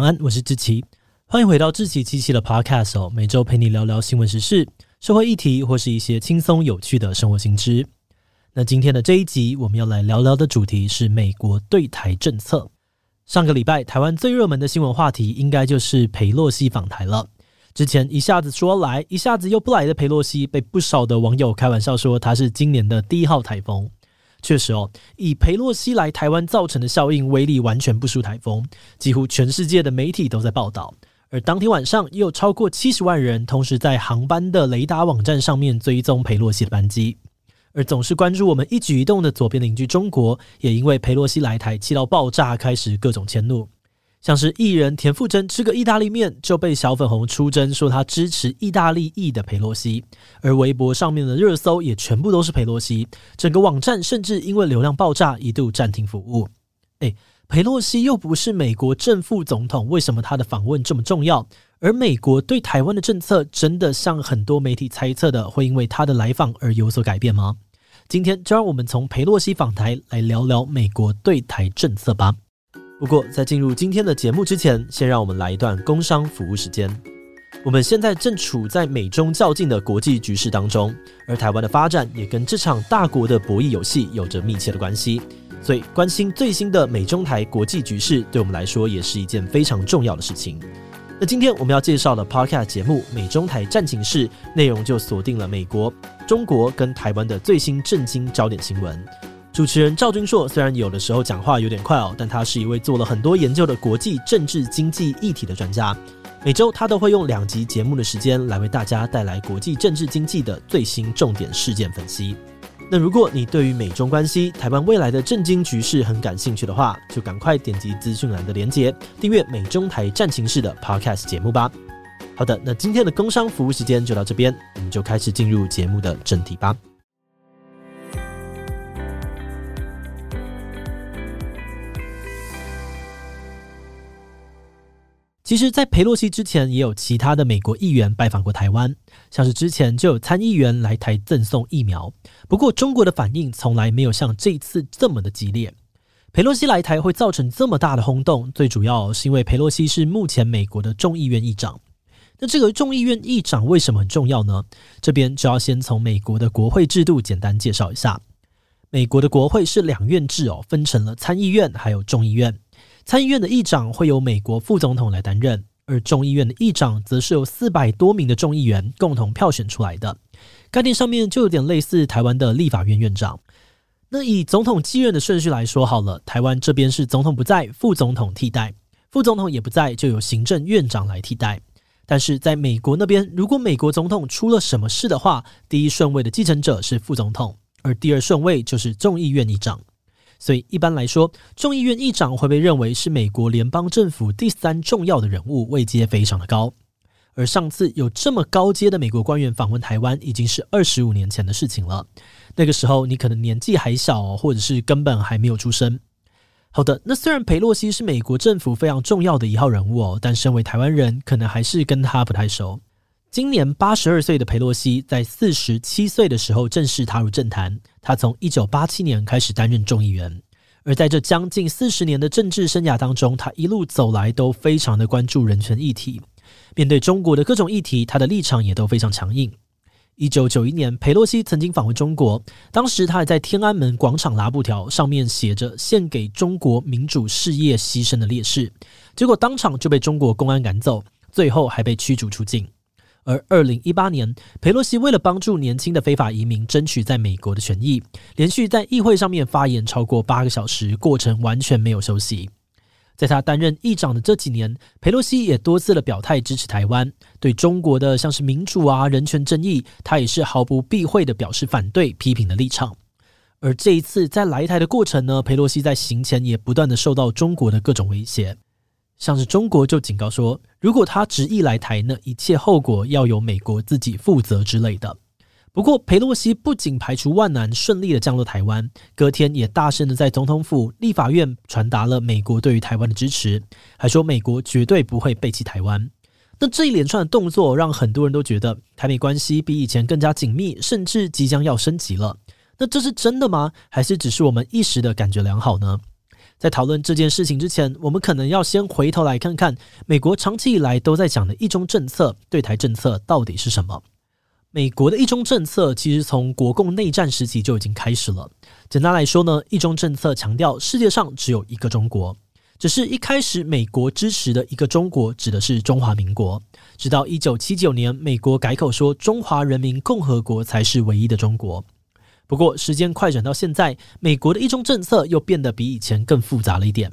晚安，我是志奇，欢迎回到志奇七七的 Podcast 哦，每周陪你聊聊新闻时事、社会议题或是一些轻松有趣的生活新知。那今天的这一集，我们要来聊聊的主题是美国对台政策。上个礼拜，台湾最热门的新闻话题应该就是裴洛西访台了。之前一下子说来，一下子又不来的裴洛西，被不少的网友开玩笑说他是今年的第一号台风。确实哦，以裴洛西来台湾造成的效应威力完全不输台风，几乎全世界的媒体都在报道。而当天晚上，也有超过七十万人同时在航班的雷达网站上面追踪裴洛西的班机。而总是关注我们一举一动的左边邻居中国，也因为裴洛西来台气到爆炸，开始各种迁怒。像是艺人田馥甄吃个意大利面就被小粉红出征，说他支持意大利裔的裴洛西，而微博上面的热搜也全部都是裴洛西，整个网站甚至因为流量爆炸一度暂停服务。诶，裴洛西又不是美国正副总统，为什么他的访问这么重要？而美国对台湾的政策真的像很多媒体猜测的，会因为他的来访而有所改变吗？今天就让我们从裴洛西访台来聊聊美国对台政策吧。不过，在进入今天的节目之前，先让我们来一段工商服务时间。我们现在正处在美中较劲的国际局势当中，而台湾的发展也跟这场大国的博弈游戏有着密切的关系。所以，关心最新的美中台国际局势，对我们来说也是一件非常重要的事情。那今天我们要介绍的 Podcast 节目《美中台战情室》，内容就锁定了美国、中国跟台湾的最新震惊焦点新闻。主持人赵君硕虽然有的时候讲话有点快哦，但他是一位做了很多研究的国际政治经济议题的专家。每周他都会用两集节目的时间来为大家带来国际政治经济的最新重点事件分析。那如果你对于美中关系、台湾未来的政经局势很感兴趣的话，就赶快点击资讯栏的连结，订阅美中台战情室的 Podcast 节目吧。好的，那今天的工商服务时间就到这边，我们就开始进入节目的正题吧。其实，在佩洛西之前，也有其他的美国议员拜访过台湾，像是之前就有参议员来台赠送疫苗。不过，中国的反应从来没有像这次这么的激烈。佩洛西来台会造成这么大的轰动，最主要是因为佩洛西是目前美国的众议院议长。那这个众议院议长为什么很重要呢？这边就要先从美国的国会制度简单介绍一下。美国的国会是两院制哦，分成了参议院还有众议院。参议院的议长会由美国副总统来担任，而众议院的议长则是由四百多名的众议员共同票选出来的。概念上面就有点类似台湾的立法院院长。那以总统继任的顺序来说好了，台湾这边是总统不在，副总统替代；副总统也不在，就由行政院长来替代。但是在美国那边，如果美国总统出了什么事的话，第一顺位的继承者是副总统，而第二顺位就是众议院议长。所以一般来说，众议院议长会被认为是美国联邦政府第三重要的人物，位阶非常的高。而上次有这么高阶的美国官员访问台湾，已经是二十五年前的事情了。那个时候你可能年纪还小，或者是根本还没有出生。好的，那虽然裴洛西是美国政府非常重要的一号人物哦，但身为台湾人，可能还是跟他不太熟。今年八十二岁的裴洛西，在四十七岁的时候正式踏入政坛。他从一九八七年开始担任众议员，而在这将近四十年的政治生涯当中，他一路走来都非常的关注人权议题。面对中国的各种议题，他的立场也都非常强硬。一九九一年，裴洛西曾经访问中国，当时他还在天安门广场拉布条，上面写着“献给中国民主事业牺牲的烈士”，结果当场就被中国公安赶走，最后还被驱逐出境。而二零一八年，佩洛西为了帮助年轻的非法移民争取在美国的权益，连续在议会上面发言超过八个小时，过程完全没有休息。在他担任议长的这几年，佩洛西也多次的表态支持台湾，对中国的像是民主啊、人权争议，他也是毫不避讳的表示反对、批评的立场。而这一次在来台的过程呢，佩洛西在行前也不断的受到中国的各种威胁。像是中国就警告说，如果他执意来台，那一切后果要由美国自己负责之类的。不过，裴洛西不仅排除万难顺利的降落台湾，隔天也大声的在总统府、立法院传达了美国对于台湾的支持，还说美国绝对不会背弃台湾。那这一连串的动作让很多人都觉得台美关系比以前更加紧密，甚至即将要升级了。那这是真的吗？还是只是我们一时的感觉良好呢？在讨论这件事情之前，我们可能要先回头来看看美国长期以来都在讲的一中政策，对台政策到底是什么？美国的一中政策其实从国共内战时期就已经开始了。简单来说呢，一中政策强调世界上只有一个中国，只是一开始美国支持的一个中国指的是中华民国，直到一九七九年美国改口说中华人民共和国才是唯一的中国。不过时间快转到现在，美国的一中政策又变得比以前更复杂了一点，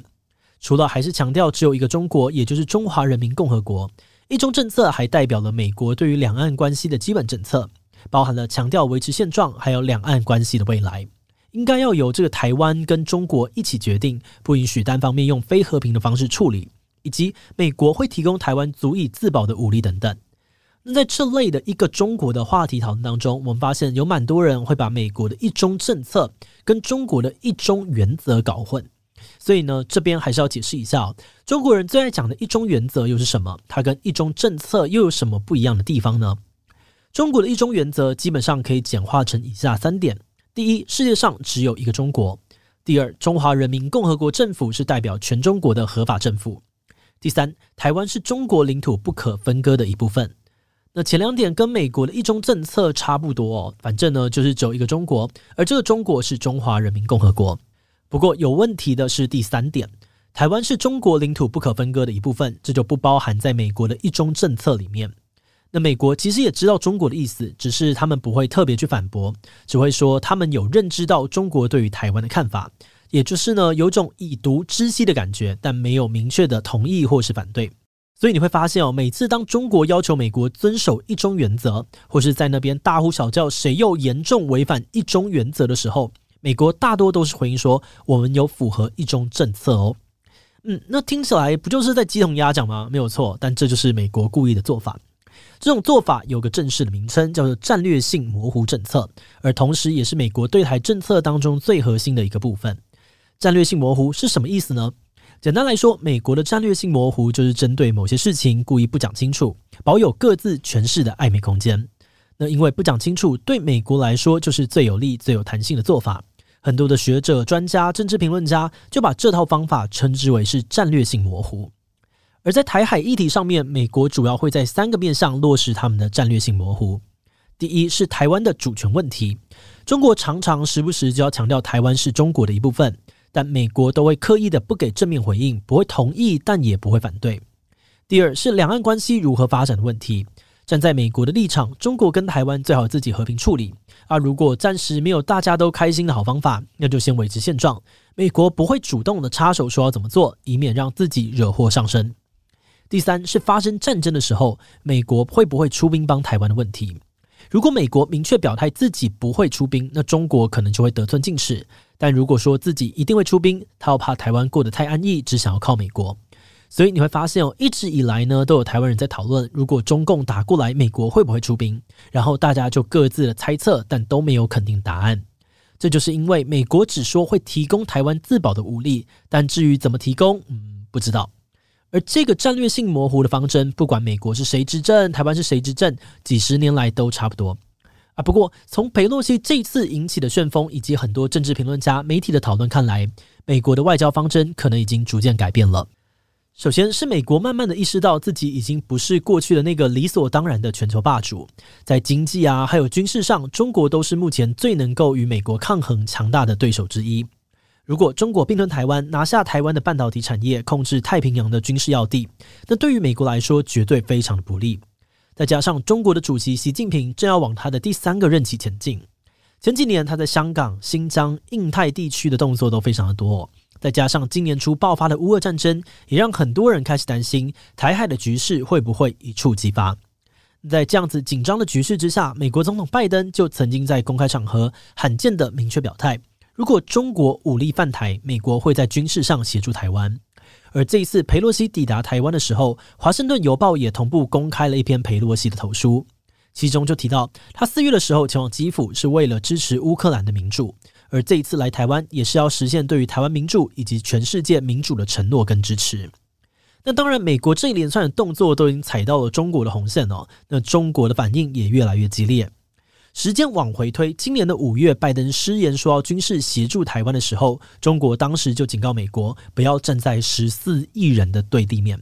除了还是强调只有一个中国，也就是中华人民共和国。一中政策还代表了美国对于两岸关系的基本政策，包含了强调维持现状，还有两岸关系的未来应该要由这个台湾跟中国一起决定，不允许单方面用非和平的方式处理，以及美国会提供台湾足以自保的武力等等。那在这类的一个中国的话题讨论当中，我们发现有蛮多人会把美国的一中政策跟中国的一中原则搞混。所以呢，这边还是要解释一下，中国人最爱讲的一中原则又是什么？它跟一中政策又有什么不一样的地方呢？中国的一中原则基本上可以简化成以下三点：第一，世界上只有一个中国；第二，中华人民共和国政府是代表全中国的合法政府；第三，台湾是中国领土不可分割的一部分。那前两点跟美国的一中政策差不多哦，反正呢就是只有一个中国，而这个中国是中华人民共和国。不过有问题的是第三点，台湾是中国领土不可分割的一部分，这就不包含在美国的一中政策里面。那美国其实也知道中国的意思，只是他们不会特别去反驳，只会说他们有认知到中国对于台湾的看法，也就是呢有种以毒知悉的感觉，但没有明确的同意或是反对。所以你会发现哦，每次当中国要求美国遵守一中原则，或是在那边大呼小叫谁又严重违反一中原则的时候，美国大多都是回应说，我们有符合一中政策哦。嗯，那听起来不就是在鸡同鸭讲吗？没有错，但这就是美国故意的做法。这种做法有个正式的名称，叫做战略性模糊政策，而同时也是美国对台政策当中最核心的一个部分。战略性模糊是什么意思呢？简单来说，美国的战略性模糊就是针对某些事情故意不讲清楚，保有各自诠释的暧昧空间。那因为不讲清楚，对美国来说就是最有利、最有弹性的做法。很多的学者、专家、政治评论家就把这套方法称之为是战略性模糊。而在台海议题上面，美国主要会在三个面向落实他们的战略性模糊。第一是台湾的主权问题，中国常常时不时就要强调台湾是中国的一部分，但美国都会刻意的不给正面回应，不会同意，但也不会反对。第二是两岸关系如何发展的问题。站在美国的立场，中国跟台湾最好自己和平处理。而如果暂时没有大家都开心的好方法，那就先维持现状。美国不会主动的插手说要怎么做，以免让自己惹祸上身。第三是发生战争的时候，美国会不会出兵帮台湾的问题。如果美国明确表态自己不会出兵，那中国可能就会得寸进尺。但如果说自己一定会出兵，他又怕台湾过得太安逸，只想要靠美国。所以你会发现哦，一直以来呢，都有台湾人在讨论，如果中共打过来，美国会不会出兵？然后大家就各自的猜测，但都没有肯定答案。这就是因为美国只说会提供台湾自保的武力，但至于怎么提供，嗯，不知道。而这个战略性模糊的方针，不管美国是谁执政，台湾是谁执政，几十年来都差不多啊。不过从裴洛西这次引起的旋风，以及很多政治评论家、媒体的讨论看来，美国的外交方针可能已经逐渐改变了。首先是美国慢慢的意识到自己已经不是过去的那个理所当然的全球霸主，在经济啊还有军事上，中国都是目前最能够与美国抗衡强大的对手之一。如果中国并吞台湾，拿下台湾的半导体产业，控制太平洋的军事要地，那对于美国来说绝对非常的不利。再加上中国的主席习近平正要往他的第三个任期前进，前几年他在香港、新疆、印太地区的动作都非常的多。再加上今年初爆发的乌俄战争，也让很多人开始担心台海的局势会不会一触即发。在这样子紧张的局势之下，美国总统拜登就曾经在公开场合罕见的明确表态：如果中国武力犯台，美国会在军事上协助台湾。而这一次裴洛西抵达台湾的时候，华盛顿邮报也同步公开了一篇裴洛西的投书，其中就提到他四月的时候前往基辅是为了支持乌克兰的民主。而这一次来台湾，也是要实现对于台湾民主以及全世界民主的承诺跟支持。那当然，美国这一连串的动作都已经踩到了中国的红线哦。那中国的反应也越来越激烈。时间往回推，今年的五月，拜登失言说要军事协助台湾的时候，中国当时就警告美国不要站在十四亿人的对立面。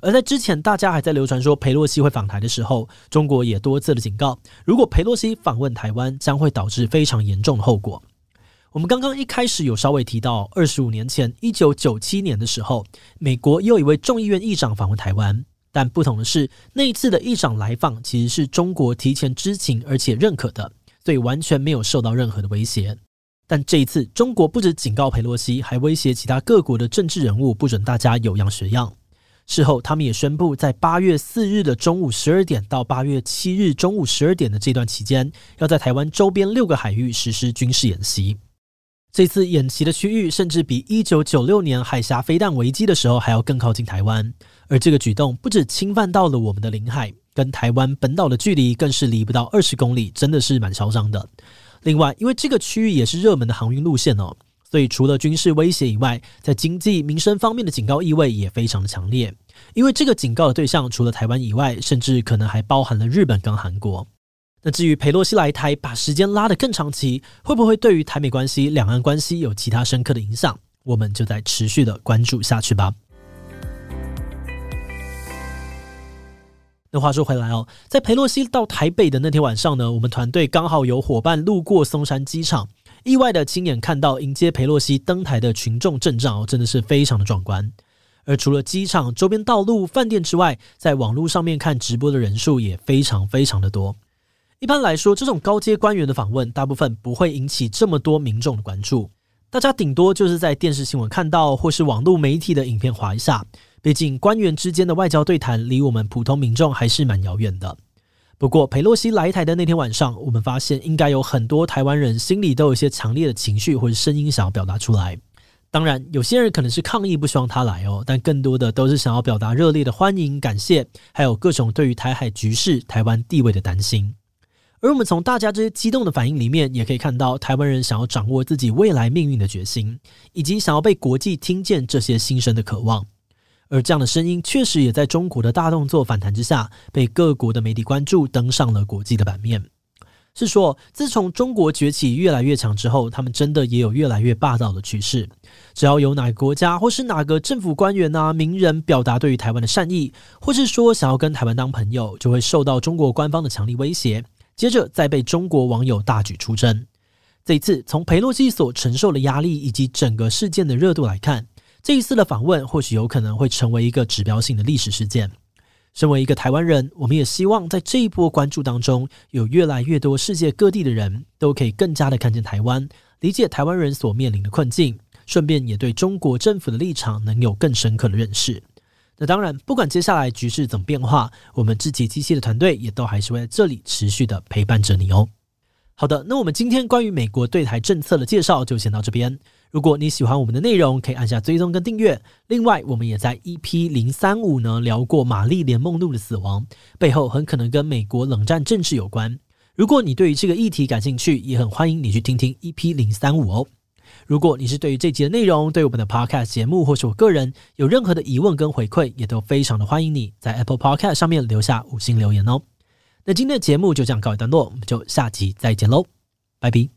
而在之前，大家还在流传说佩洛西会访台的时候，中国也多次的警告，如果佩洛西访问台湾，将会导致非常严重的后果。我们刚刚一开始有稍微提到，二十五年前，一九九七年的时候，美国又一位众议院议长访问台湾。但不同的是，那一次的议长来访其实是中国提前知情而且认可的，所以完全没有受到任何的威胁。但这一次，中国不止警告裴洛西，还威胁其他各国的政治人物，不准大家有样学样。事后，他们也宣布，在八月四日的中午十二点到八月七日中午十二点的这段期间，要在台湾周边六个海域实施军事演习。这次演习的区域甚至比一九九六年海峡飞弹危机的时候还要更靠近台湾。而这个举动不止侵犯到了我们的领海，跟台湾本岛的距离更是离不到二十公里，真的是蛮嚣张的。另外，因为这个区域也是热门的航运路线哦，所以除了军事威胁以外，在经济民生方面的警告意味也非常的强烈。因为这个警告的对象除了台湾以外，甚至可能还包含了日本跟韩国。那至于裴洛西来台，把时间拉得更长期，会不会对于台美关系、两岸关系有其他深刻的影响？我们就在持续的关注下去吧。那话说回来哦，在裴洛西到台北的那天晚上呢，我们团队刚好有伙伴路过松山机场，意外的亲眼看到迎接裴洛西登台的群众阵仗哦，真的是非常的壮观。而除了机场周边道路、饭店之外，在网络上面看直播的人数也非常非常的多。一般来说，这种高阶官员的访问，大部分不会引起这么多民众的关注，大家顶多就是在电视新闻看到，或是网络媒体的影片划一下。毕竟，官员之间的外交对谈离我们普通民众还是蛮遥远的。不过，裴洛西来台的那天晚上，我们发现应该有很多台湾人心里都有一些强烈的情绪或者声音想要表达出来。当然，有些人可能是抗议不希望他来哦，但更多的都是想要表达热烈的欢迎、感谢，还有各种对于台海局势、台湾地位的担心。而我们从大家这些激动的反应里面，也可以看到台湾人想要掌握自己未来命运的决心，以及想要被国际听见这些心声的渴望。而这样的声音确实也在中国的大动作反弹之下，被各国的媒体关注，登上了国际的版面。是说，自从中国崛起越来越强之后，他们真的也有越来越霸道的趋势。只要有哪个国家或是哪个政府官员啊、名人表达对于台湾的善意，或是说想要跟台湾当朋友，就会受到中国官方的强力威胁，接着再被中国网友大举出征。这一次，从裴洛西所承受的压力以及整个事件的热度来看。这一次的访问或许有可能会成为一个指标性的历史事件。身为一个台湾人，我们也希望在这一波关注当中，有越来越多世界各地的人都可以更加的看见台湾，理解台湾人所面临的困境，顺便也对中国政府的立场能有更深刻的认识。那当然，不管接下来局势怎么变化，我们志祺七七的团队也都还是会在这里持续的陪伴着你哦。好的，那我们今天关于美国对台政策的介绍就先到这边。如果你喜欢我们的内容，可以按下追踪跟订阅。另外，我们也在 EP 零三五呢聊过玛丽莲梦露的死亡，背后很可能跟美国冷战政治有关。如果你对于这个议题感兴趣，也很欢迎你去听听 EP 零三五哦。如果你是对于这集的内容，对我们的 Podcast 节目或是我个人有任何的疑问跟回馈，也都非常的欢迎你在 Apple Podcast 上面留下五星留言哦。那今天的节目就这样告一段落，我们就下集再见喽，拜拜。